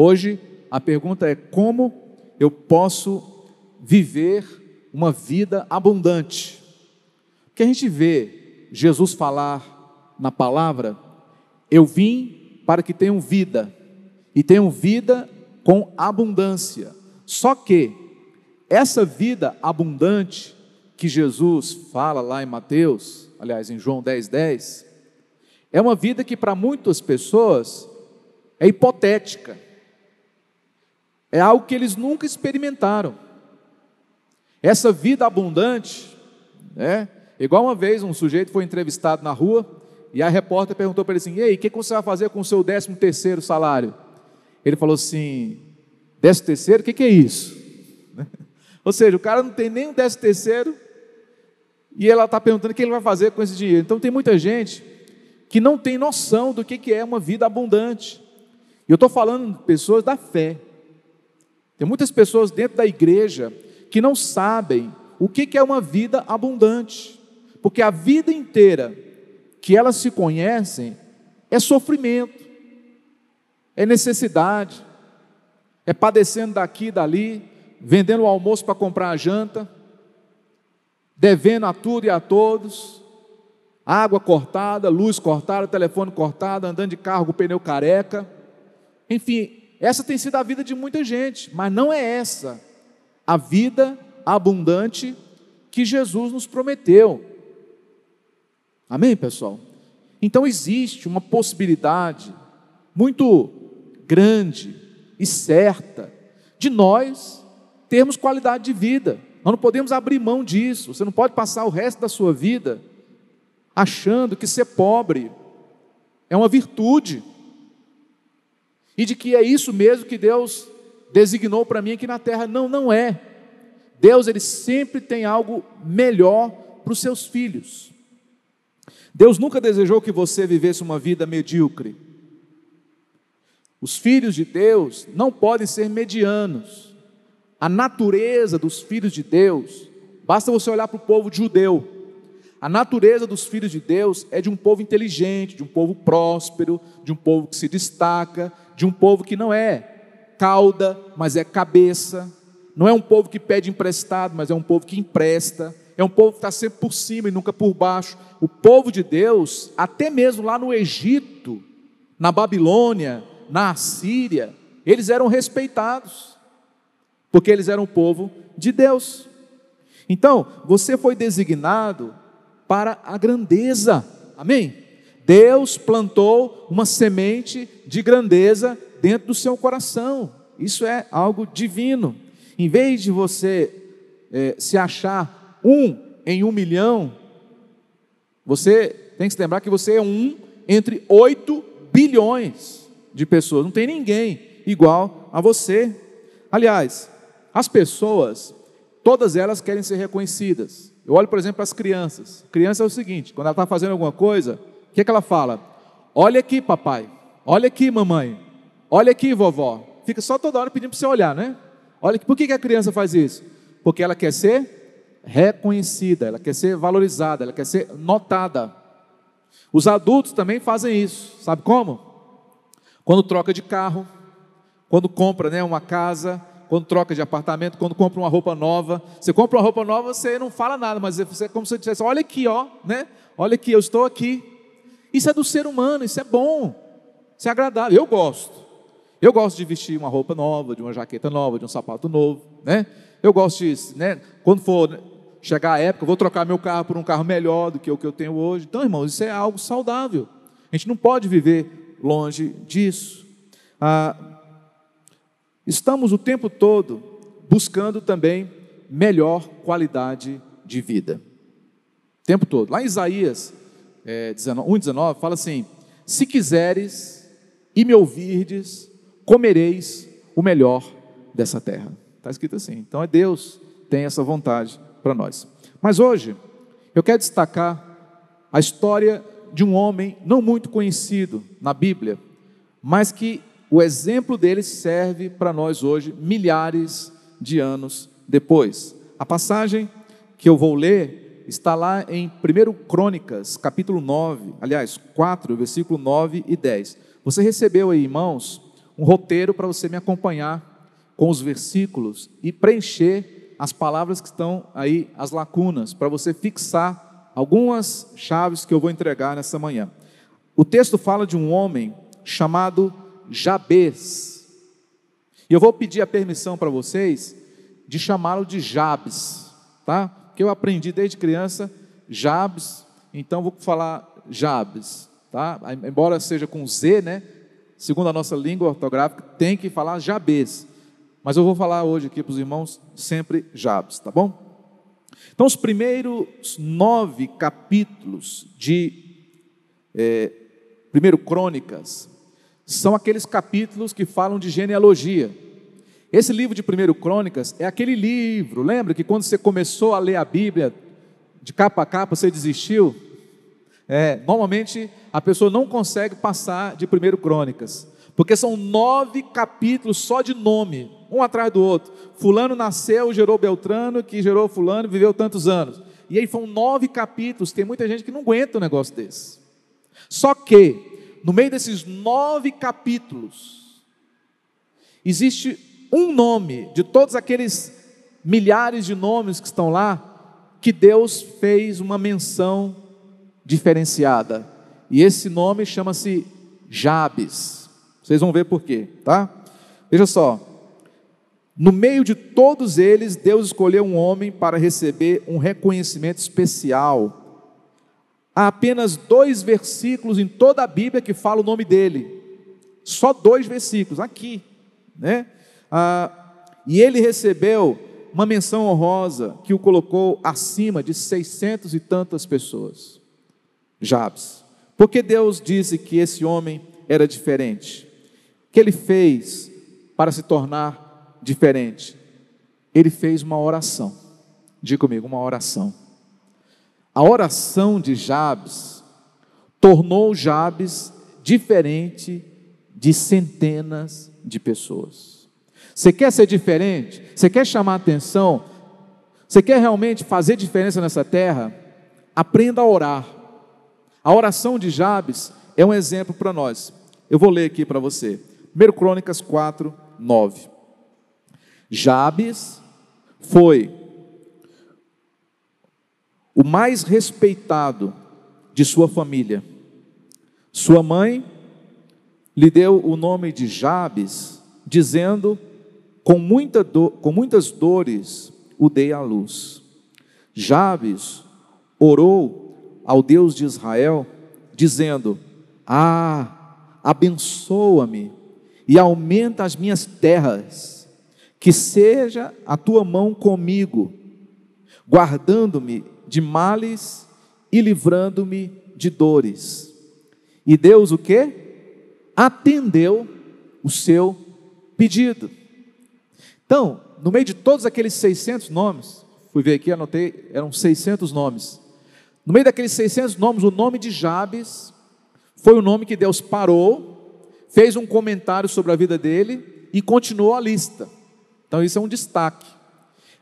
Hoje a pergunta é como eu posso viver uma vida abundante. Porque a gente vê Jesus falar na palavra: Eu vim para que tenham vida, e tenham vida com abundância. Só que essa vida abundante que Jesus fala lá em Mateus, aliás, em João 10, 10, é uma vida que para muitas pessoas é hipotética, é algo que eles nunca experimentaram. Essa vida abundante, né? Igual uma vez um sujeito foi entrevistado na rua e a repórter perguntou para ele assim: Ei, o que você vai fazer com o seu décimo terceiro salário? Ele falou assim: Décimo terceiro, o que, é isso? Ou seja, o cara não tem nem um décimo terceiro e ela está perguntando o que ele vai fazer com esse dinheiro. Então tem muita gente que não tem noção do que é uma vida abundante. E eu estou falando de pessoas da fé. Tem muitas pessoas dentro da igreja que não sabem o que é uma vida abundante, porque a vida inteira que elas se conhecem é sofrimento, é necessidade, é padecendo daqui e dali, vendendo o almoço para comprar a janta, devendo a tudo e a todos, água cortada, luz cortada, telefone cortado, andando de carro com o pneu careca. Enfim, essa tem sido a vida de muita gente, mas não é essa a vida abundante que Jesus nos prometeu. Amém, pessoal? Então existe uma possibilidade muito grande e certa de nós termos qualidade de vida. Nós não podemos abrir mão disso. Você não pode passar o resto da sua vida achando que ser pobre é uma virtude e de que é isso mesmo que Deus designou para mim aqui na terra. Não, não é. Deus ele sempre tem algo melhor para os seus filhos. Deus nunca desejou que você vivesse uma vida medíocre. Os filhos de Deus não podem ser medianos. A natureza dos filhos de Deus, basta você olhar para o povo judeu. A natureza dos filhos de Deus é de um povo inteligente, de um povo próspero, de um povo que se destaca, de um povo que não é cauda, mas é cabeça. Não é um povo que pede emprestado, mas é um povo que empresta. É um povo que está sempre por cima e nunca por baixo. O povo de Deus, até mesmo lá no Egito, na Babilônia, na Assíria, eles eram respeitados, porque eles eram o povo de Deus. Então, você foi designado para a grandeza, amém? Deus plantou uma semente de grandeza dentro do seu coração, isso é algo divino. Em vez de você é, se achar um em um milhão, você tem que se lembrar que você é um entre oito bilhões de pessoas. Não tem ninguém igual a você. Aliás, as pessoas, todas elas querem ser reconhecidas. Eu olho, por exemplo, para as crianças. criança é o seguinte: quando ela está fazendo alguma coisa, que, que ela fala? Olha aqui, papai. Olha aqui, mamãe. Olha aqui, vovó. Fica só toda hora pedindo para você olhar, né? Olha, por que, que a criança faz isso? Porque ela quer ser reconhecida, ela quer ser valorizada, ela quer ser notada. Os adultos também fazem isso, sabe como? Quando troca de carro, quando compra né, uma casa, quando troca de apartamento, quando compra uma roupa nova. Você compra uma roupa nova, você não fala nada, mas você é como se você dissesse: olha aqui, ó, né? Olha aqui, eu estou aqui. Isso é do ser humano, isso é bom, isso é agradável. Eu gosto. Eu gosto de vestir uma roupa nova, de uma jaqueta nova, de um sapato novo, né? Eu gosto de, né? Quando for chegar a época, eu vou trocar meu carro por um carro melhor do que o que eu tenho hoje. Então, irmãos, isso é algo saudável. A gente não pode viver longe disso. Ah, estamos o tempo todo buscando também melhor qualidade de vida. O tempo todo. Lá em Isaías é, 1,19 fala assim: Se quiseres e me ouvirdes, comereis o melhor dessa terra. Está escrito assim. Então é Deus tem essa vontade para nós. Mas hoje eu quero destacar a história de um homem não muito conhecido na Bíblia, mas que o exemplo dele serve para nós hoje, milhares de anos depois. A passagem que eu vou ler está lá em 1 Crônicas, capítulo 9, aliás, 4, versículo 9 e 10. Você recebeu aí, irmãos, um roteiro para você me acompanhar com os versículos e preencher as palavras que estão aí, as lacunas, para você fixar algumas chaves que eu vou entregar nessa manhã. O texto fala de um homem chamado Jabes. E eu vou pedir a permissão para vocês de chamá-lo de Jabes, tá? Porque eu aprendi desde criança Jabes, então vou falar Jabes, tá? Embora seja com Z, né? Segundo a nossa língua ortográfica, tem que falar Jabes. Mas eu vou falar hoje aqui para os irmãos sempre Jabes, tá bom? Então, os primeiros nove capítulos de é, primeiro Crônicas são aqueles capítulos que falam de genealogia. Esse livro de primeiro Crônicas é aquele livro, lembra que quando você começou a ler a Bíblia de capa a capa você desistiu? É, normalmente a pessoa não consegue passar de primeiro Crônicas, porque são nove capítulos só de nome, um atrás do outro. Fulano nasceu, gerou Beltrano, que gerou Fulano, viveu tantos anos. E aí foram nove capítulos, tem muita gente que não aguenta um negócio desse. Só que, no meio desses nove capítulos, existe um nome de todos aqueles milhares de nomes que estão lá, que Deus fez uma menção diferenciada. E esse nome chama-se Jabes. Vocês vão ver por quê, tá? Veja só. No meio de todos eles, Deus escolheu um homem para receber um reconhecimento especial. Há apenas dois versículos em toda a Bíblia que falam o nome dele. Só dois versículos, aqui. Né? Ah, e ele recebeu uma menção honrosa que o colocou acima de seiscentos e tantas pessoas. Jabes. Porque Deus disse que esse homem era diferente. O que ele fez para se tornar diferente? Ele fez uma oração. Diga comigo, uma oração. A oração de Jabes tornou Jabes diferente de centenas de pessoas. Você quer ser diferente? Você quer chamar atenção? Você quer realmente fazer diferença nessa terra? Aprenda a orar. A oração de Jabes é um exemplo para nós. Eu vou ler aqui para você. 1 Crônicas 4, 9. Jabes foi o mais respeitado de sua família. Sua mãe lhe deu o nome de Jabes, dizendo com, muita do, com muitas dores o dei à luz. Jabes orou ao Deus de Israel, dizendo: Ah, abençoa-me e aumenta as minhas terras, que seja a tua mão comigo, guardando-me de males e livrando-me de dores. E Deus o que? Atendeu o seu pedido. Então, no meio de todos aqueles 600 nomes, fui ver aqui, anotei, eram 600 nomes. No meio daqueles 600 nomes, o nome de Jabes foi o nome que Deus parou, fez um comentário sobre a vida dele e continuou a lista. Então, isso é um destaque.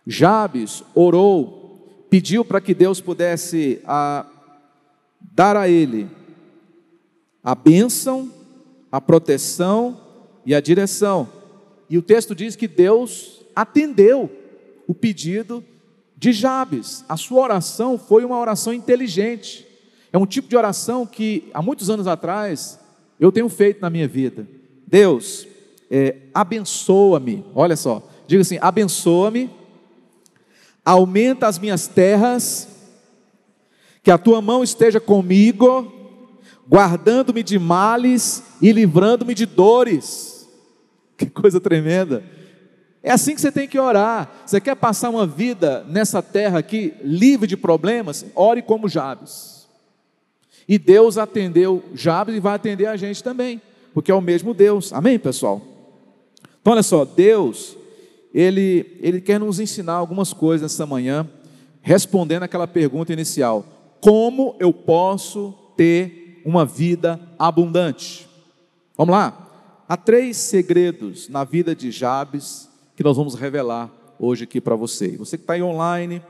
Jabes orou, pediu para que Deus pudesse a, dar a ele a bênção, a proteção e a direção. E o texto diz que Deus atendeu o pedido de Jabes. A sua oração foi uma oração inteligente. É um tipo de oração que há muitos anos atrás eu tenho feito na minha vida. Deus, é, abençoa-me. Olha só, diga assim: abençoa-me, aumenta as minhas terras, que a tua mão esteja comigo, guardando-me de males e livrando-me de dores. Que coisa tremenda. É assim que você tem que orar. Você quer passar uma vida nessa terra aqui, livre de problemas? Ore como Jabes. E Deus atendeu Jabes e vai atender a gente também, porque é o mesmo Deus. Amém, pessoal? Então, olha só, Deus, Ele, Ele quer nos ensinar algumas coisas nessa manhã, respondendo aquela pergunta inicial: Como eu posso ter uma vida abundante? Vamos lá? Há três segredos na vida de Jabes que nós vamos revelar hoje aqui para você. Você que está aí online,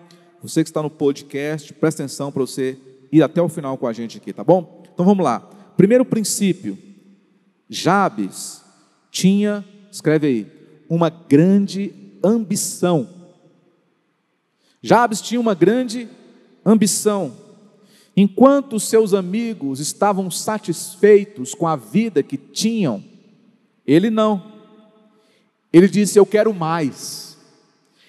você que está no podcast, presta atenção para você ir até o final com a gente aqui, tá bom? Então vamos lá. Primeiro princípio: Jabes tinha, escreve aí, uma grande ambição. Jabes tinha uma grande ambição. Enquanto seus amigos estavam satisfeitos com a vida que tinham, ele não. Ele disse: Eu quero mais.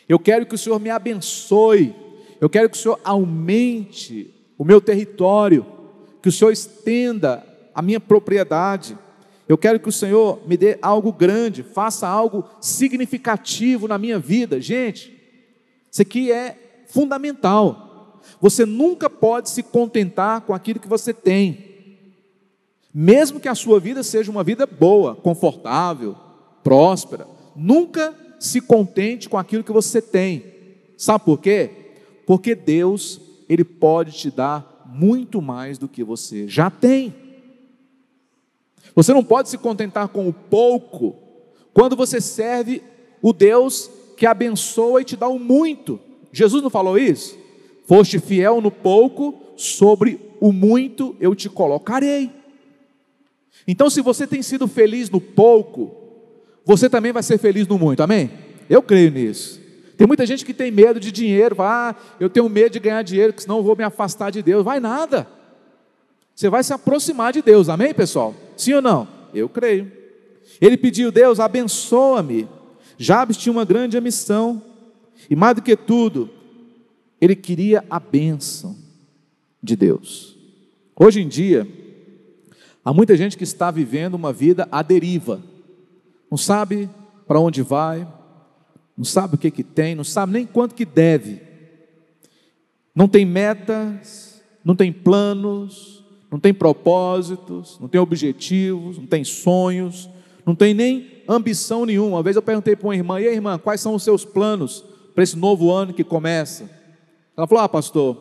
Eu quero que o Senhor me abençoe. Eu quero que o Senhor aumente o meu território. Que o Senhor estenda a minha propriedade. Eu quero que o Senhor me dê algo grande, faça algo significativo na minha vida. Gente, isso aqui é fundamental. Você nunca pode se contentar com aquilo que você tem. Mesmo que a sua vida seja uma vida boa, confortável, próspera, nunca se contente com aquilo que você tem. Sabe por quê? Porque Deus, ele pode te dar muito mais do que você já tem. Você não pode se contentar com o pouco quando você serve o Deus que abençoa e te dá o muito. Jesus não falou isso? Foste fiel no pouco, sobre o muito eu te colocarei. Então, se você tem sido feliz no pouco, você também vai ser feliz no muito, amém? Eu creio nisso. Tem muita gente que tem medo de dinheiro, ah, eu tenho medo de ganhar dinheiro, porque senão eu vou me afastar de Deus. Vai nada. Você vai se aproximar de Deus, amém, pessoal? Sim ou não? Eu creio. Ele pediu, Deus, abençoa-me. Jabes tinha uma grande missão. E mais do que tudo, ele queria a bênção de Deus. Hoje em dia, há muita gente que está vivendo uma vida à deriva, não sabe para onde vai, não sabe o que, que tem, não sabe nem quanto que deve, não tem metas, não tem planos, não tem propósitos, não tem objetivos, não tem sonhos, não tem nem ambição nenhuma. Uma vez eu perguntei para uma irmã: e aí, irmã, quais são os seus planos para esse novo ano que começa? Ela falou: ah, pastor,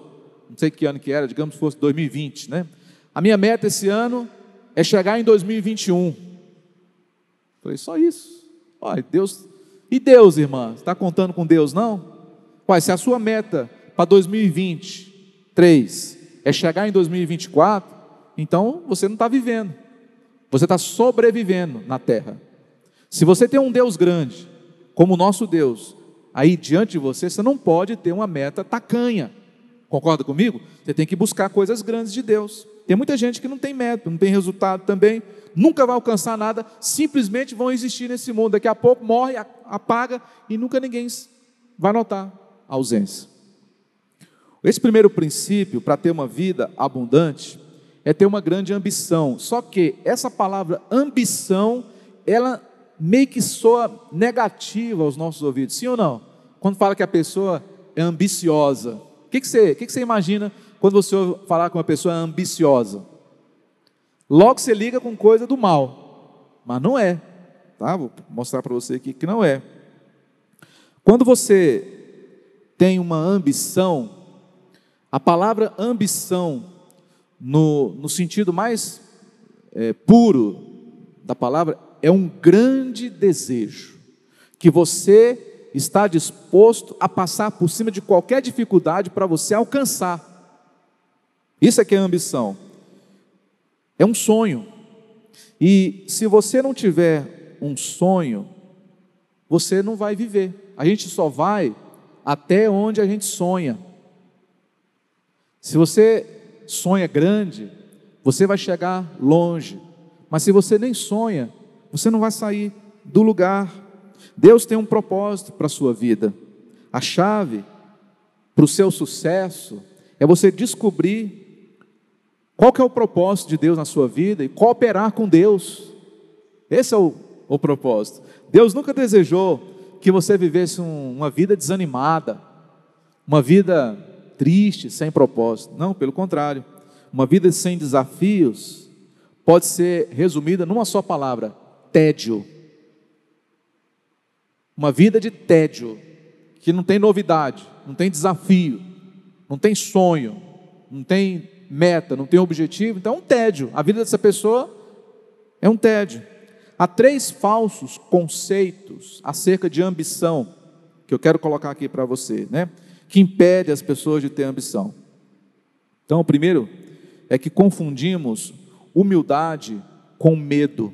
não sei que ano que era, digamos que fosse 2020, né? A minha meta esse ano é chegar em 2021. Falei, só isso. Olha, Deus. E Deus, irmã? Está contando com Deus, não? Pai, se a sua meta para 2023 é chegar em 2024, então você não está vivendo. Você está sobrevivendo na terra. Se você tem um Deus grande, como o nosso Deus, aí diante de você, você não pode ter uma meta tacanha. Concorda comigo? Você tem que buscar coisas grandes de Deus. Tem muita gente que não tem meta, não tem resultado também, nunca vai alcançar nada, simplesmente vão existir nesse mundo. Daqui a pouco morre, apaga e nunca ninguém vai notar a ausência. Esse primeiro princípio, para ter uma vida abundante, é ter uma grande ambição. Só que essa palavra ambição, ela meio que soa negativa aos nossos ouvidos, sim ou não? Quando fala que a pessoa é ambiciosa, o que, que, você, que, que você imagina quando você ouve falar que uma pessoa ambiciosa? Logo você liga com coisa do mal, mas não é, tá? Vou mostrar para você aqui que não é. Quando você tem uma ambição, a palavra ambição, no, no sentido mais é, puro da palavra, é um grande desejo que você está disposto a passar por cima de qualquer dificuldade para você alcançar. Isso é que é ambição. É um sonho. E se você não tiver um sonho, você não vai viver. A gente só vai até onde a gente sonha. Se você sonha grande, você vai chegar longe. Mas se você nem sonha, você não vai sair do lugar. Deus tem um propósito para a sua vida. A chave para o seu sucesso é você descobrir qual que é o propósito de Deus na sua vida e cooperar com Deus. Esse é o, o propósito. Deus nunca desejou que você vivesse um, uma vida desanimada, uma vida triste, sem propósito. Não, pelo contrário. Uma vida sem desafios pode ser resumida numa só palavra: tédio. Uma vida de tédio, que não tem novidade, não tem desafio, não tem sonho, não tem meta, não tem objetivo, então é um tédio. A vida dessa pessoa é um tédio. Há três falsos conceitos acerca de ambição que eu quero colocar aqui para você, né? Que impede as pessoas de ter ambição. Então, o primeiro é que confundimos humildade com medo.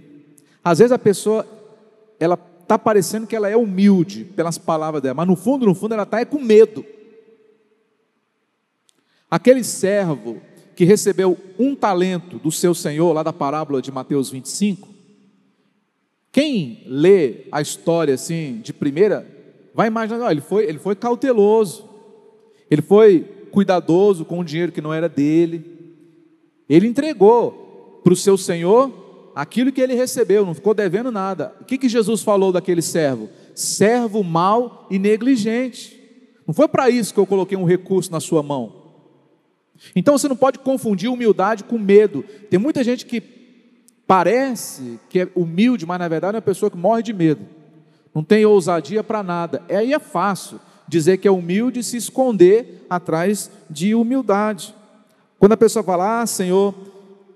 Às vezes a pessoa ela está parecendo que ela é humilde pelas palavras dela, mas no fundo, no fundo, ela está é com medo. Aquele servo que recebeu um talento do seu senhor, lá da parábola de Mateus 25, quem lê a história assim de primeira, vai imaginar, ele foi, ele foi cauteloso, ele foi cuidadoso com o dinheiro que não era dele, ele entregou para o seu senhor aquilo que ele recebeu, não ficou devendo nada. O que, que Jesus falou daquele servo? Servo mau e negligente. Não foi para isso que eu coloquei um recurso na sua mão. Então você não pode confundir humildade com medo. Tem muita gente que parece que é humilde, mas na verdade é uma pessoa que morre de medo. Não tem ousadia para nada. Aí é fácil dizer que é humilde e se esconder atrás de humildade. Quando a pessoa fala, ah, Senhor,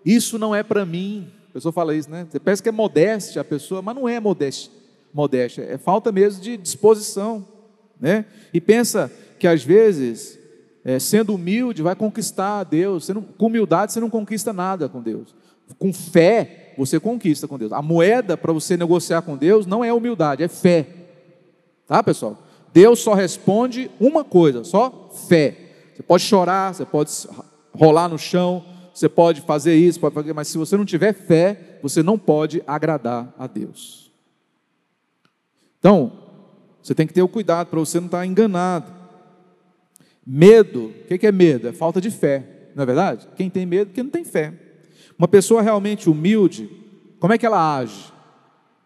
isso não é para mim. Pessoa fala isso, né? Você pensa que é modéstia a pessoa, mas não é modéstia. Modéstia, é falta mesmo de disposição, né? E pensa que às vezes, é, sendo humilde, vai conquistar a Deus. Não, com humildade você não conquista nada com Deus. Com fé, você conquista com Deus. A moeda para você negociar com Deus não é humildade, é fé. Tá, pessoal? Deus só responde uma coisa, só fé. Você pode chorar, você pode rolar no chão, você pode fazer isso, pode fazer, mas se você não tiver fé, você não pode agradar a Deus. Então, você tem que ter o cuidado para você não estar enganado. Medo, o que é medo? É falta de fé, não é verdade? Quem tem medo, quem não tem fé. Uma pessoa realmente humilde, como é que ela age?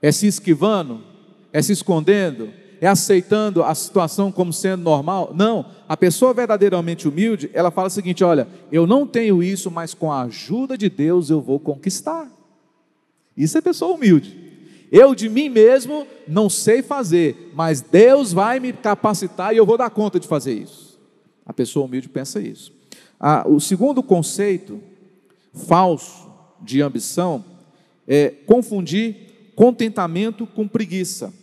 É se esquivando? É se escondendo? É aceitando a situação como sendo normal? Não. A pessoa verdadeiramente humilde, ela fala o seguinte: olha, eu não tenho isso, mas com a ajuda de Deus eu vou conquistar. Isso é pessoa humilde. Eu de mim mesmo não sei fazer, mas Deus vai me capacitar e eu vou dar conta de fazer isso. A pessoa humilde pensa isso. Ah, o segundo conceito falso de ambição é confundir contentamento com preguiça.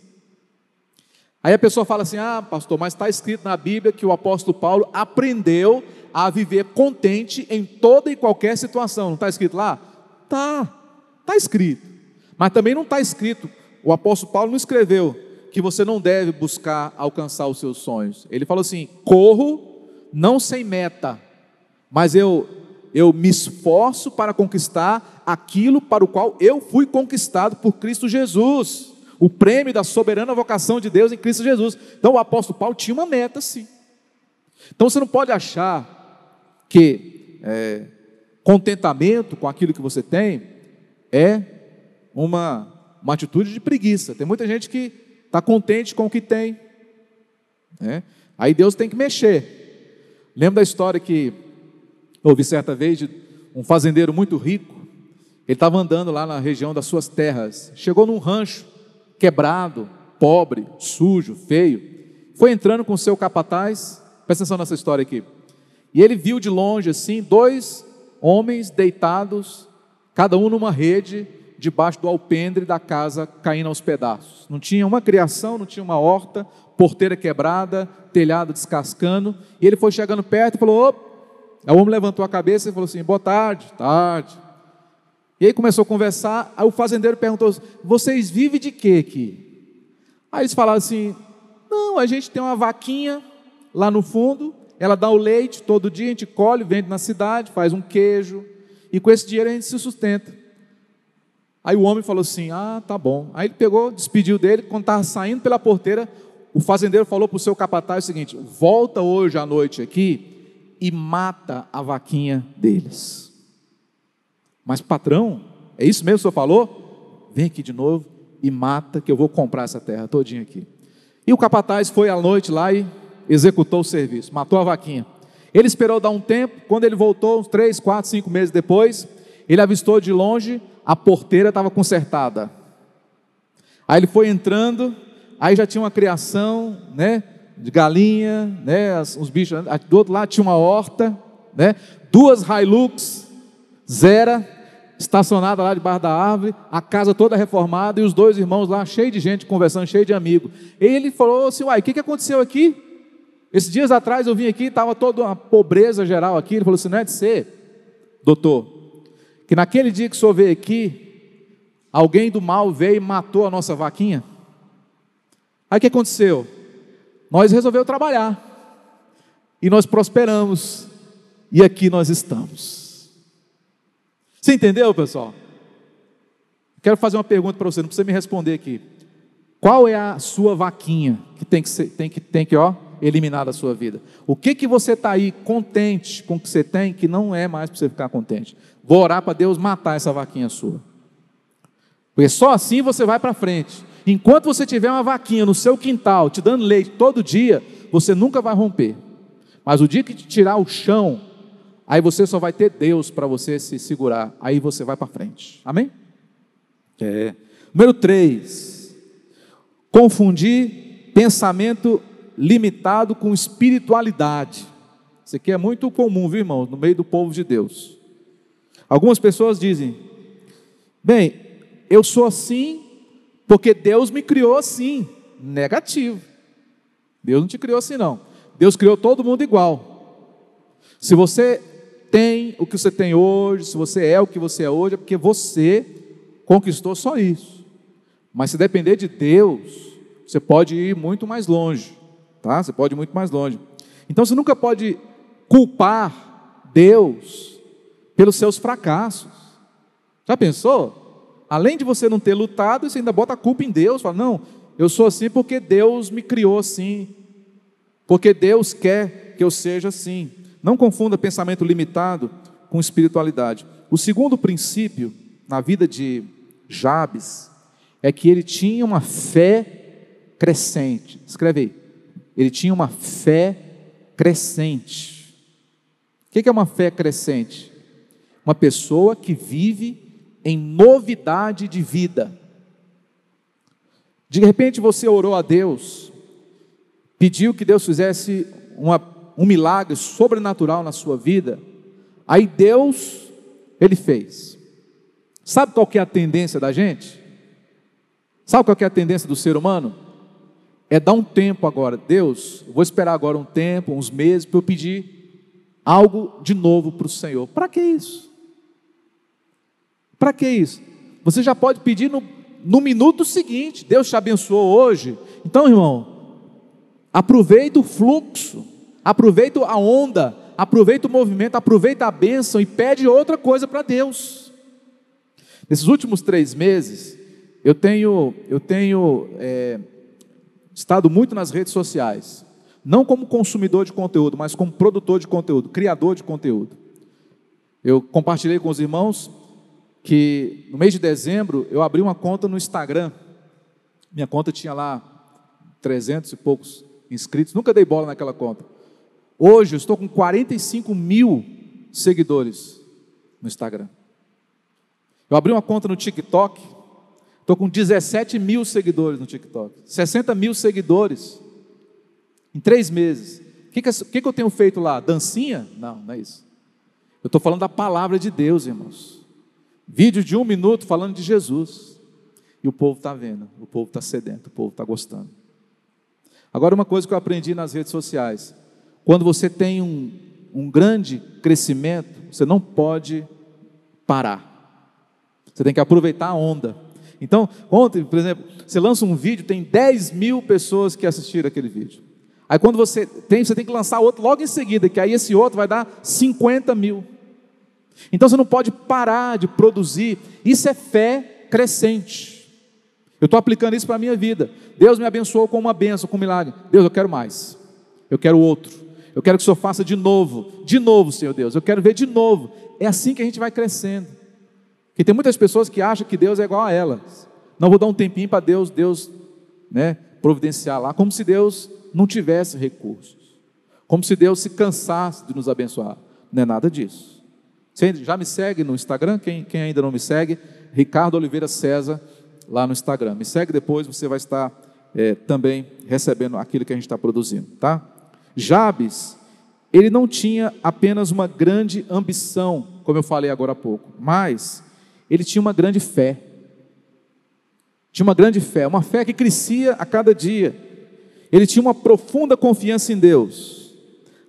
Aí a pessoa fala assim: ah, pastor, mas está escrito na Bíblia que o apóstolo Paulo aprendeu a viver contente em toda e qualquer situação. Não está escrito lá? Tá, está escrito. Mas também não está escrito. O apóstolo Paulo não escreveu que você não deve buscar alcançar os seus sonhos. Ele falou assim: corro, não sem meta, mas eu eu me esforço para conquistar aquilo para o qual eu fui conquistado por Cristo Jesus. O prêmio da soberana vocação de Deus em Cristo Jesus. Então o apóstolo Paulo tinha uma meta, sim. Então você não pode achar que é, contentamento com aquilo que você tem é uma, uma atitude de preguiça. Tem muita gente que está contente com o que tem. Né? Aí Deus tem que mexer. Lembra da história que Ouvi certa vez de um fazendeiro muito rico, ele estava andando lá na região das suas terras, chegou num rancho quebrado, pobre, sujo, feio, foi entrando com seu capataz, presta atenção nessa história aqui, e ele viu de longe assim, dois homens deitados, cada um numa rede, debaixo do alpendre da casa caindo aos pedaços. Não tinha uma criação, não tinha uma horta, porteira quebrada, telhado descascando. E ele foi chegando perto e falou: Aí o homem levantou a cabeça e falou assim: Boa tarde, tarde. E aí começou a conversar. Aí o fazendeiro perguntou: Vocês vivem de quê aqui? Aí eles falaram assim: Não, a gente tem uma vaquinha lá no fundo. Ela dá o leite todo dia, a gente colhe, vende na cidade, faz um queijo. E com esse dinheiro a gente se sustenta. Aí o homem falou assim: Ah, tá bom. Aí ele pegou, despediu dele. Quando estava saindo pela porteira, o fazendeiro falou para o seu capataz o seguinte: Volta hoje à noite aqui e mata a vaquinha deles. Mas patrão, é isso mesmo que o senhor falou? Vem aqui de novo e mata que eu vou comprar essa terra todinha aqui. E o capataz foi à noite lá e executou o serviço, matou a vaquinha. Ele esperou dar um tempo, quando ele voltou, uns três, quatro, cinco meses depois, ele avistou de longe, a porteira estava consertada. Aí ele foi entrando, aí já tinha uma criação, né? de galinha, né, os bichos, do outro lado tinha uma horta, né, duas Hilux, zera, estacionada lá debaixo da árvore, a casa toda reformada e os dois irmãos lá, cheio de gente conversando, cheio de amigos. Ele falou assim: Uai, o que, que aconteceu aqui? Esses dias atrás eu vim aqui, estava toda uma pobreza geral aqui. Ele falou assim: Não é de ser, doutor, que naquele dia que o senhor veio aqui, alguém do mal veio e matou a nossa vaquinha. Aí o que aconteceu? Nós resolvemos trabalhar. E nós prosperamos. E aqui nós estamos. Você entendeu, pessoal? Quero fazer uma pergunta para você, não precisa me responder aqui. Qual é a sua vaquinha que tem que, ser, tem que, tem que ó, eliminar da sua vida? O que que você está aí contente com o que você tem que não é mais para você ficar contente? Vou orar para Deus matar essa vaquinha sua. Porque só assim você vai para frente. Enquanto você tiver uma vaquinha no seu quintal, te dando leite todo dia, você nunca vai romper. Mas o dia que te tirar o chão, aí você só vai ter Deus para você se segurar. Aí você vai para frente. Amém? É. Número 3. Confundir pensamento limitado com espiritualidade. Isso aqui é muito comum, viu, irmão, no meio do povo de Deus. Algumas pessoas dizem: bem, eu sou assim porque Deus me criou assim. Negativo. Deus não te criou assim, não. Deus criou todo mundo igual. Se você tem o que você tem hoje, se você é o que você é hoje, é porque você conquistou só isso. Mas se depender de Deus, você pode ir muito mais longe, tá? Você pode ir muito mais longe. Então você nunca pode culpar Deus pelos seus fracassos. Já pensou? além de você não ter lutado, você ainda bota a culpa em Deus, fala: "Não, eu sou assim porque Deus me criou assim. Porque Deus quer que eu seja assim". Não confunda pensamento limitado com espiritualidade. O segundo princípio na vida de Jabes é que ele tinha uma fé crescente. Escreve aí. Ele tinha uma fé crescente. O que é uma fé crescente? Uma pessoa que vive em novidade de vida. De repente você orou a Deus, pediu que Deus fizesse uma, um milagre sobrenatural na sua vida, aí Deus, Ele fez. Sabe qual que é a tendência da gente? Sabe qual que é a tendência do ser humano? É dar um tempo agora, Deus, vou esperar agora um tempo, uns meses, para eu pedir algo de novo para o Senhor. Para que isso? Para que isso? Você já pode pedir no, no minuto seguinte. Deus te abençoou hoje. Então, irmão, aproveita o fluxo, aproveita a onda, aproveita o movimento, aproveita a bênção e pede outra coisa para Deus. Nesses últimos três meses, eu tenho, eu tenho é, estado muito nas redes sociais, não como consumidor de conteúdo, mas como produtor de conteúdo, criador de conteúdo. Eu compartilhei com os irmãos que no mês de dezembro eu abri uma conta no Instagram. Minha conta tinha lá 300 e poucos inscritos, nunca dei bola naquela conta. Hoje eu estou com 45 mil seguidores no Instagram. Eu abri uma conta no TikTok, estou com 17 mil seguidores no TikTok, 60 mil seguidores em três meses. O que, que, que, que eu tenho feito lá? Dancinha? Não, não é isso. Eu estou falando da palavra de Deus, irmãos. Vídeo de um minuto falando de Jesus. E o povo está vendo, o povo está sedento, o povo está gostando. Agora, uma coisa que eu aprendi nas redes sociais: quando você tem um, um grande crescimento, você não pode parar. Você tem que aproveitar a onda. Então, ontem, por exemplo, você lança um vídeo, tem 10 mil pessoas que assistiram aquele vídeo. Aí quando você tem, você tem que lançar outro logo em seguida, que aí esse outro vai dar 50 mil. Então você não pode parar de produzir. Isso é fé crescente. Eu estou aplicando isso para a minha vida. Deus me abençoou com uma benção, com um milagre. Deus, eu quero mais. Eu quero outro. Eu quero que o Senhor faça de novo. De novo, Senhor Deus. Eu quero ver de novo. É assim que a gente vai crescendo. Porque tem muitas pessoas que acham que Deus é igual a elas. Não vou dar um tempinho para Deus, Deus, né, providenciar lá, como se Deus não tivesse recursos. Como se Deus se cansasse de nos abençoar. Não é nada disso. Você já me segue no Instagram? Quem, quem ainda não me segue, Ricardo Oliveira César, lá no Instagram. Me segue depois, você vai estar é, também recebendo aquilo que a gente está produzindo, tá? Jabes, ele não tinha apenas uma grande ambição, como eu falei agora há pouco, mas ele tinha uma grande fé. Tinha uma grande fé, uma fé que crescia a cada dia. Ele tinha uma profunda confiança em Deus.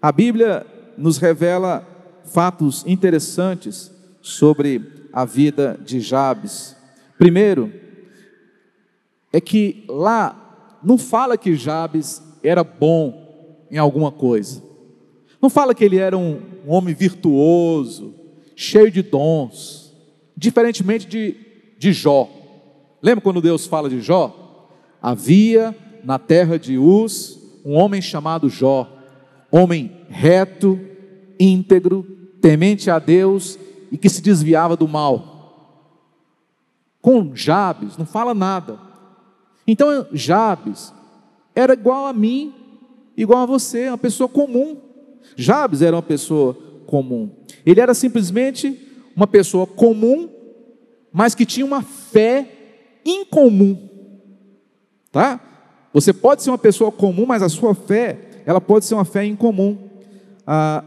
A Bíblia nos revela fatos interessantes sobre a vida de Jabes. Primeiro, é que lá não fala que Jabes era bom em alguma coisa. Não fala que ele era um, um homem virtuoso, cheio de dons, diferentemente de, de Jó. Lembra quando Deus fala de Jó? Havia na terra de Uz um homem chamado Jó, homem reto, íntegro, temente a Deus e que se desviava do mal. Com Jabes não fala nada. Então Jabes era igual a mim, igual a você, uma pessoa comum. Jabes era uma pessoa comum. Ele era simplesmente uma pessoa comum, mas que tinha uma fé incomum. Tá? Você pode ser uma pessoa comum, mas a sua fé, ela pode ser uma fé incomum. Ah,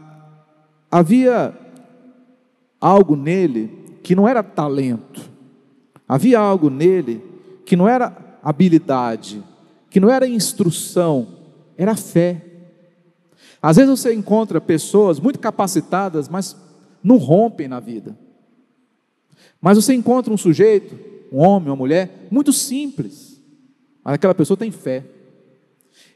havia algo nele que não era talento. Havia algo nele que não era habilidade, que não era instrução, era fé. Às vezes você encontra pessoas muito capacitadas, mas não rompem na vida. Mas você encontra um sujeito, um homem, uma mulher, muito simples, mas aquela pessoa tem fé.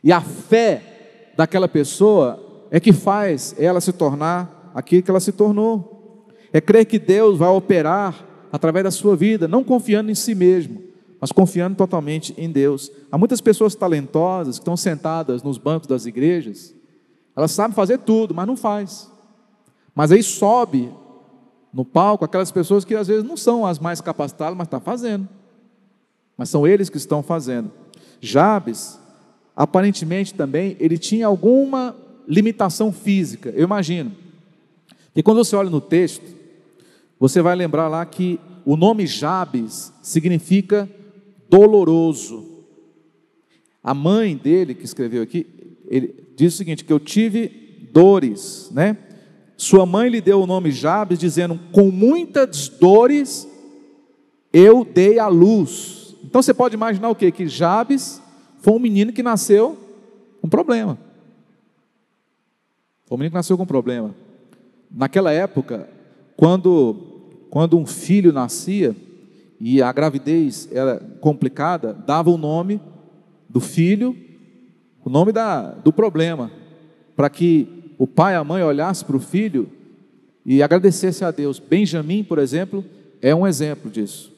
E a fé daquela pessoa é que faz ela se tornar aquilo que ela se tornou. É crer que Deus vai operar através da sua vida, não confiando em si mesmo, mas confiando totalmente em Deus. Há muitas pessoas talentosas que estão sentadas nos bancos das igrejas, elas sabem fazer tudo, mas não faz. Mas aí sobe no palco aquelas pessoas que às vezes não são as mais capacitadas, mas estão tá fazendo. Mas são eles que estão fazendo. Jabes, aparentemente também, ele tinha alguma limitação física, eu imagino. E quando você olha no texto, você vai lembrar lá que o nome Jabes significa doloroso. A mãe dele, que escreveu aqui, ele diz o seguinte: que eu tive dores, né? Sua mãe lhe deu o nome Jabes, dizendo: com muitas dores eu dei a luz. Então você pode imaginar o que? Que Jabes foi um menino que nasceu com problema. Foi um menino que nasceu com problema. Naquela época, quando, quando um filho nascia e a gravidez era complicada, dava o nome do filho, o nome da, do problema, para que o pai e a mãe olhassem para o filho e agradecesse a Deus. Benjamim, por exemplo, é um exemplo disso.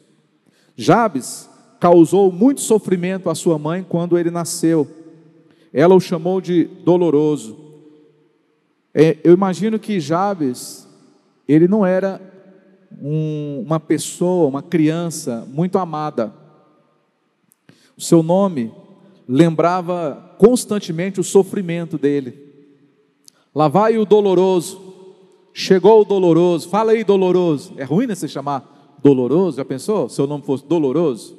Jabes causou muito sofrimento à sua mãe quando ele nasceu. Ela o chamou de doloroso. É, eu imagino que Jabes, ele não era um, uma pessoa, uma criança muito amada. O seu nome lembrava constantemente o sofrimento dele. Lá vai o doloroso, chegou o doloroso, fala aí doloroso. É ruim né, você chamar doloroso? Já pensou? Seu nome fosse doloroso?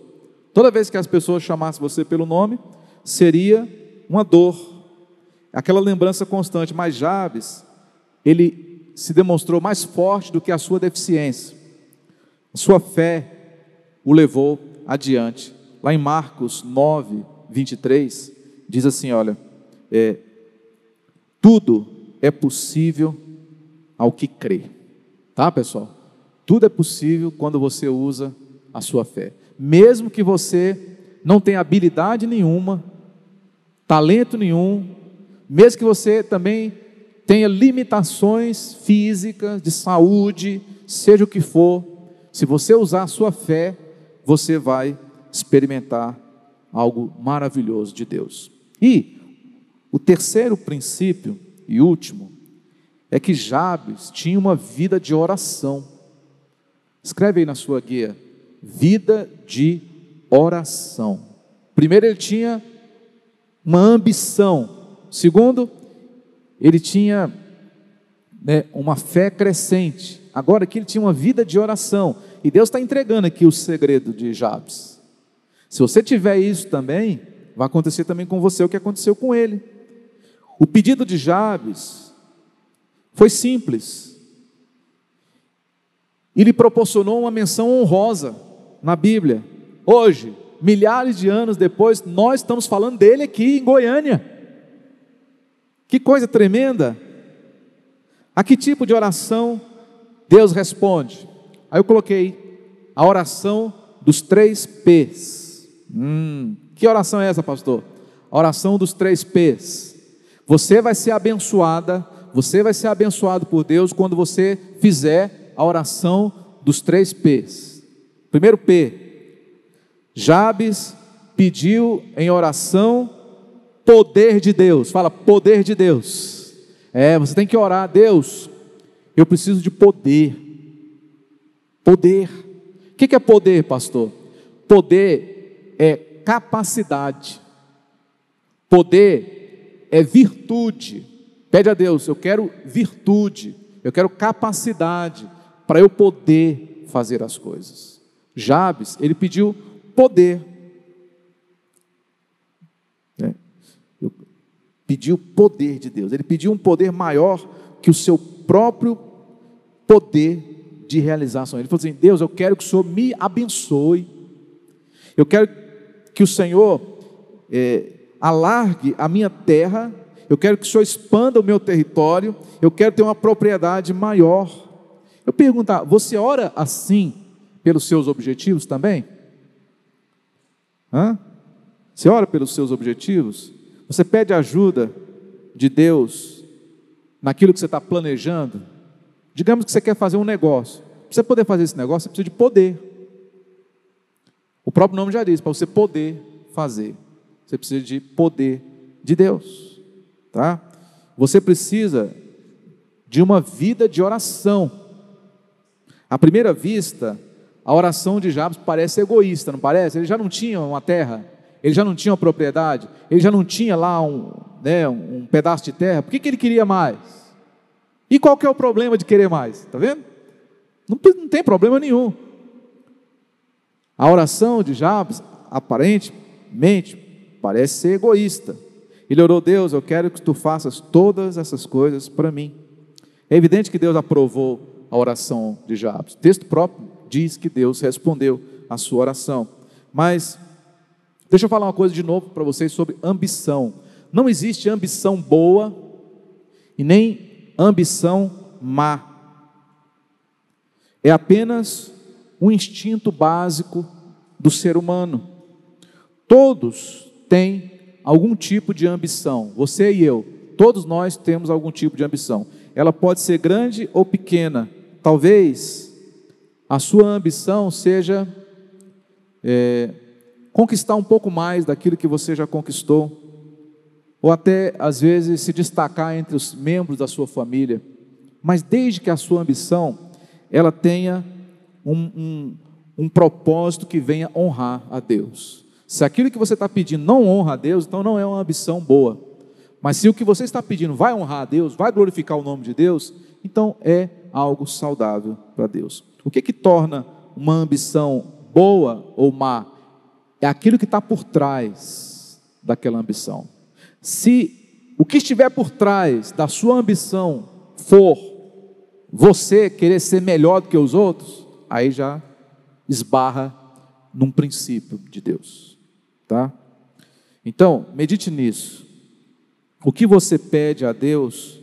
Toda vez que as pessoas chamassem você pelo nome, seria uma dor, aquela lembrança constante. Mas Jabes, ele se demonstrou mais forte do que a sua deficiência. Sua fé o levou adiante. Lá em Marcos 9, 23, diz assim: olha, é, tudo é possível ao que crê. Tá, pessoal? Tudo é possível quando você usa a sua fé. Mesmo que você não tenha habilidade nenhuma, talento nenhum, mesmo que você também tenha limitações físicas, de saúde, seja o que for, se você usar a sua fé, você vai experimentar algo maravilhoso de Deus. E o terceiro princípio e último é que Jabes tinha uma vida de oração. Escreve aí na sua guia: vida de oração. Primeiro, ele tinha uma ambição. Segundo, ele tinha né, uma fé crescente. Agora aqui ele tinha uma vida de oração. E Deus está entregando aqui o segredo de Jabes. Se você tiver isso também, vai acontecer também com você o que aconteceu com ele. O pedido de Jabes foi simples. Ele proporcionou uma menção honrosa na Bíblia. Hoje, milhares de anos depois, nós estamos falando dele aqui em Goiânia. Que coisa tremenda! A que tipo de oração Deus responde? Aí eu coloquei a oração dos três P's. Hum, Que oração é essa, pastor? A oração dos três P's. Você vai ser abençoada, você vai ser abençoado por Deus quando você fizer a oração dos três P's. Primeiro P, Jabes pediu em oração poder de Deus. Fala, poder de Deus. É, você tem que orar, Deus, eu preciso de poder. Poder. O que é poder, pastor? Poder é capacidade. Poder é virtude. Pede a Deus, eu quero virtude, eu quero capacidade para eu poder fazer as coisas. Jabes, ele pediu poder. É. Pediu poder de Deus. Ele pediu um poder maior que o seu próprio poder de realização. Ele falou assim: Deus, eu quero que o Senhor me abençoe. Eu quero que o Senhor é, alargue a minha terra. Eu quero que o Senhor expanda o meu território. Eu quero ter uma propriedade maior. Eu perguntar, você ora assim pelos seus objetivos também? Hã? Você ora pelos seus objetivos? Você pede ajuda de Deus naquilo que você está planejando? Digamos que você quer fazer um negócio. Para você poder fazer esse negócio, você precisa de poder. O próprio nome já diz, para você poder fazer. Você precisa de poder de Deus, tá? Você precisa de uma vida de oração. À primeira vista, a oração de Jabes parece egoísta, não parece? Ele já não tinha uma terra, ele já não tinha uma propriedade, ele já não tinha lá um, né, um pedaço de terra. Por que, que ele queria mais? E qual que é o problema de querer mais? Está vendo? Não, não tem problema nenhum. A oração de Jabes, aparentemente, parece ser egoísta. Ele orou, Deus, eu quero que tu faças todas essas coisas para mim. É evidente que Deus aprovou a oração de Jabes. O texto próprio diz que Deus respondeu a sua oração. Mas, deixa eu falar uma coisa de novo para vocês sobre ambição. Não existe ambição boa e nem ambição má. É apenas um instinto básico do ser humano. Todos tem algum tipo de ambição. Você e eu, todos nós temos algum tipo de ambição. Ela pode ser grande ou pequena. Talvez a sua ambição seja é, conquistar um pouco mais daquilo que você já conquistou, ou até às vezes se destacar entre os membros da sua família. Mas desde que a sua ambição ela tenha um, um, um propósito que venha honrar a Deus. Se aquilo que você está pedindo não honra a Deus, então não é uma ambição boa. Mas se o que você está pedindo vai honrar a Deus, vai glorificar o nome de Deus, então é algo saudável para Deus. O que que torna uma ambição boa ou má? É aquilo que está por trás daquela ambição. Se o que estiver por trás da sua ambição for você querer ser melhor do que os outros, aí já esbarra num princípio de Deus tá? Então, medite nisso. O que você pede a Deus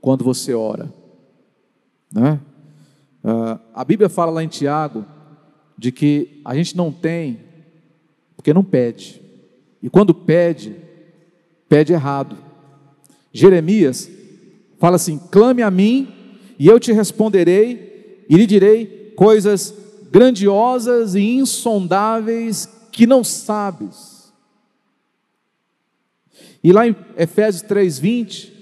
quando você ora? Né? Uh, a Bíblia fala lá em Tiago de que a gente não tem porque não pede. E quando pede, pede errado. Jeremias fala assim: clame a mim e eu te responderei e lhe direi coisas grandiosas e insondáveis que não sabes. E lá em Efésios 3:20,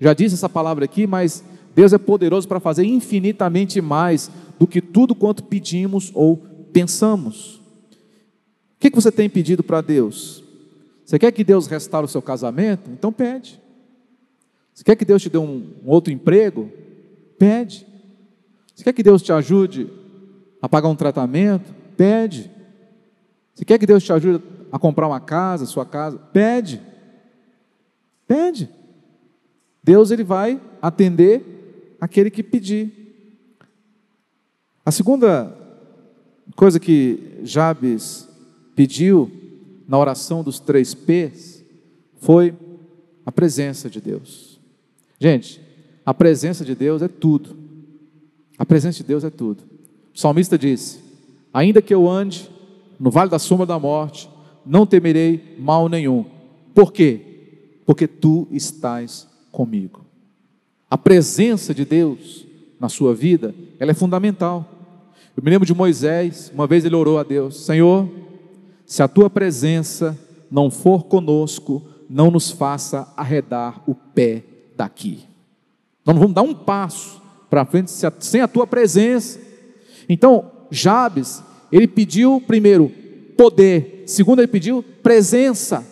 já disse essa palavra aqui, mas Deus é poderoso para fazer infinitamente mais do que tudo quanto pedimos ou pensamos. O que, você tem pedido para Deus? Você quer que Deus restaure o seu casamento? Então pede. Você quer que Deus te dê um, um outro emprego? Pede. Você quer que Deus te ajude a pagar um tratamento? Pede. Você quer que Deus te ajude a comprar uma casa, sua casa? Pede. Pede. Deus ele vai atender aquele que pedir. A segunda coisa que Jabes pediu na oração dos três P's foi a presença de Deus. Gente, a presença de Deus é tudo. A presença de Deus é tudo. O salmista disse: Ainda que eu ande no vale da sombra da morte, não temerei mal nenhum. Por quê? Porque tu estás comigo. A presença de Deus na sua vida, ela é fundamental. Eu me lembro de Moisés, uma vez ele orou a Deus: Senhor, se a tua presença não for conosco, não nos faça arredar o pé daqui. Nós não vamos dar um passo para frente sem a tua presença. Então, Jabes, ele pediu primeiro poder, segundo ele pediu presença.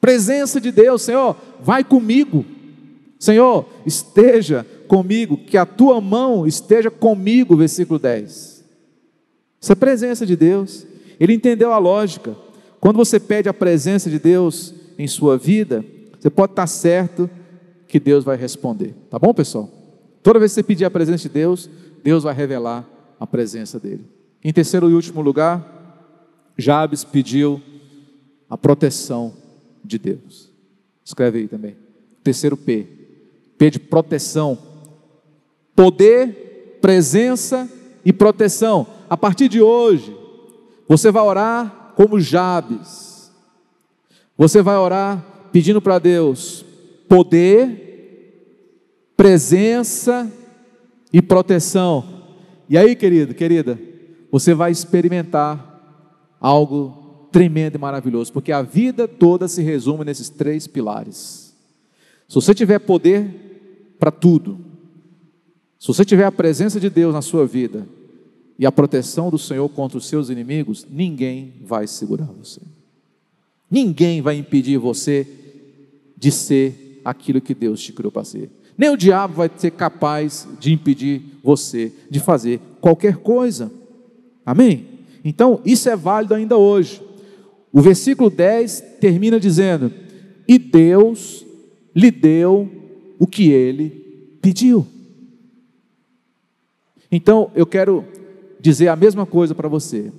Presença de Deus, Senhor, vai comigo. Senhor, esteja comigo, que a tua mão esteja comigo, versículo 10. Essa é presença de Deus. Ele entendeu a lógica. Quando você pede a presença de Deus em sua vida, você pode estar certo que Deus vai responder. Tá bom, pessoal? Toda vez que você pedir a presença de Deus, Deus vai revelar a presença dele. Em terceiro e último lugar, Jabes pediu a proteção de Deus. Escreve aí também. Terceiro P. P de proteção. Poder, presença e proteção. A partir de hoje, você vai orar como Jabes. Você vai orar pedindo para Deus poder, presença e proteção. E aí, querido, querida, você vai experimentar algo tremendo e maravilhoso, porque a vida toda se resume nesses três pilares. Se você tiver poder para tudo, se você tiver a presença de Deus na sua vida e a proteção do Senhor contra os seus inimigos, ninguém vai segurar você. Ninguém vai impedir você de ser aquilo que Deus te criou para ser. Nem o diabo vai ser capaz de impedir você de fazer qualquer coisa. Amém? Então, isso é válido ainda hoje. O versículo 10 termina dizendo: E Deus lhe deu o que ele pediu. Então, eu quero dizer a mesma coisa para você.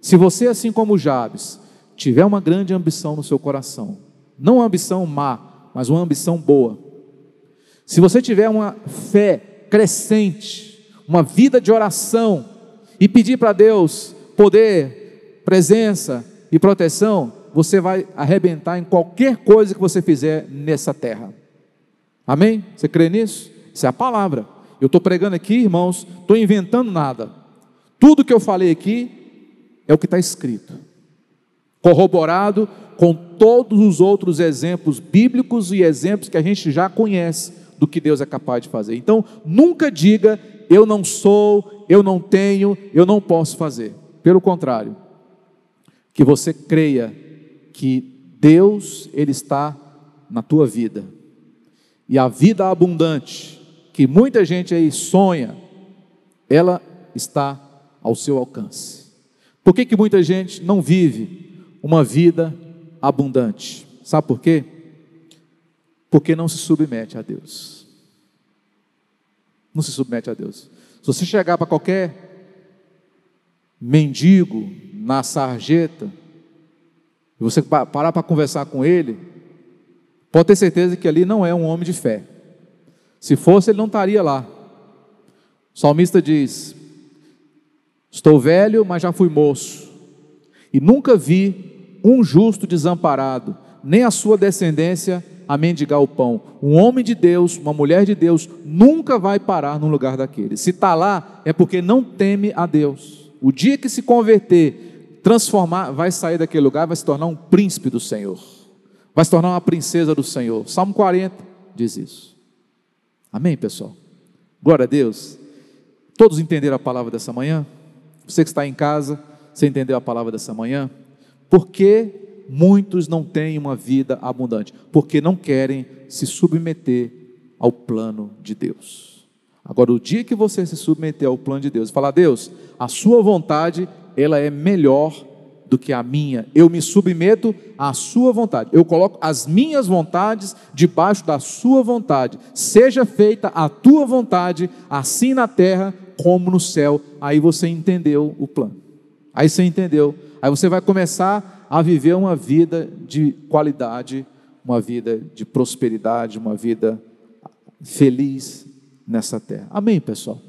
Se você, assim como Jabes, tiver uma grande ambição no seu coração, não uma ambição má, mas uma ambição boa, se você tiver uma fé crescente, uma vida de oração, e pedir para Deus poder, presença e proteção, você vai arrebentar em qualquer coisa que você fizer nessa terra. Amém? Você crê nisso? Isso é a palavra. Eu estou pregando aqui, irmãos, estou inventando nada. Tudo que eu falei aqui é o que está escrito, corroborado com todos os outros exemplos bíblicos e exemplos que a gente já conhece do que Deus é capaz de fazer. Então, nunca diga eu não sou, eu não tenho, eu não posso fazer. Pelo contrário, que você creia que Deus ele está na tua vida. E a vida abundante que muita gente aí sonha, ela está ao seu alcance. Por que, que muita gente não vive uma vida abundante? Sabe por quê? Porque não se submete a Deus. Não se submete a Deus. Se você chegar para qualquer mendigo na sarjeta, e você parar para conversar com ele, pode ter certeza que ali não é um homem de fé. Se fosse, ele não estaria lá. O salmista diz: Estou velho, mas já fui moço, e nunca vi um justo desamparado, nem a sua descendência a mendigar o pão. Um homem de Deus, uma mulher de Deus, nunca vai parar num lugar daquele. Se está lá, é porque não teme a Deus. O dia que se converter, transformar, vai sair daquele lugar, vai se tornar um príncipe do Senhor, vai se tornar uma princesa do Senhor. Salmo 40 diz isso. Amém, pessoal? Glória a Deus. Todos entenderam a palavra dessa manhã? Você que está em casa, você entendeu a palavra dessa manhã? Por que muitos não têm uma vida abundante, porque não querem se submeter ao plano de Deus. Agora, o dia que você se submeter ao plano de Deus e falar, Deus, a sua vontade, ela é melhor do que a minha. Eu me submeto à sua vontade. Eu coloco as minhas vontades debaixo da sua vontade. Seja feita a tua vontade, assim na terra como no céu. Aí você entendeu o plano. Aí você entendeu. Aí você vai começar a viver uma vida de qualidade, uma vida de prosperidade, uma vida feliz nessa terra. Amém, pessoal?